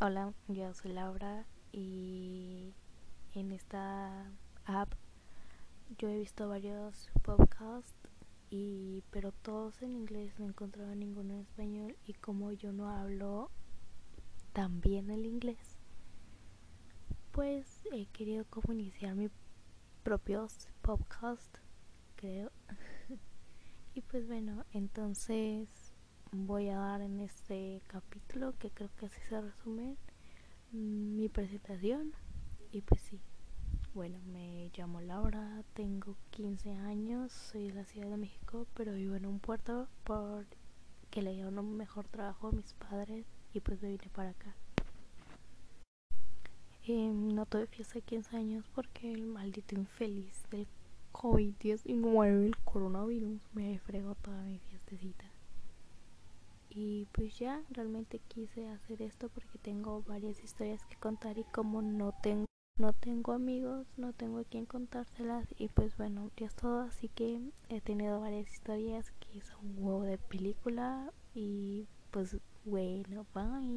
Hola, yo soy Laura y en esta app yo he visto varios podcasts y pero todos en inglés no encontraba ninguno en español y como yo no hablo tan bien el inglés pues he querido como iniciar mi propio podcast creo. Y pues bueno entonces voy a dar en este capítulo que creo que así se resume mi presentación. Y pues sí. Bueno me llamo Laura tengo 15 años soy de la Ciudad de México pero vivo en un puerto porque le dieron un mejor trabajo a mis padres y pues me vine para acá. Eh, no tuve fiesta de 15 años porque el maldito infeliz del COVID-19, el coronavirus, me fregó toda mi fiestecita. Y pues ya, realmente quise hacer esto porque tengo varias historias que contar y como no tengo no tengo amigos, no tengo quien contárselas y pues bueno, ya es todo, así que he tenido varias historias que son huevo de película y pues bueno, bye.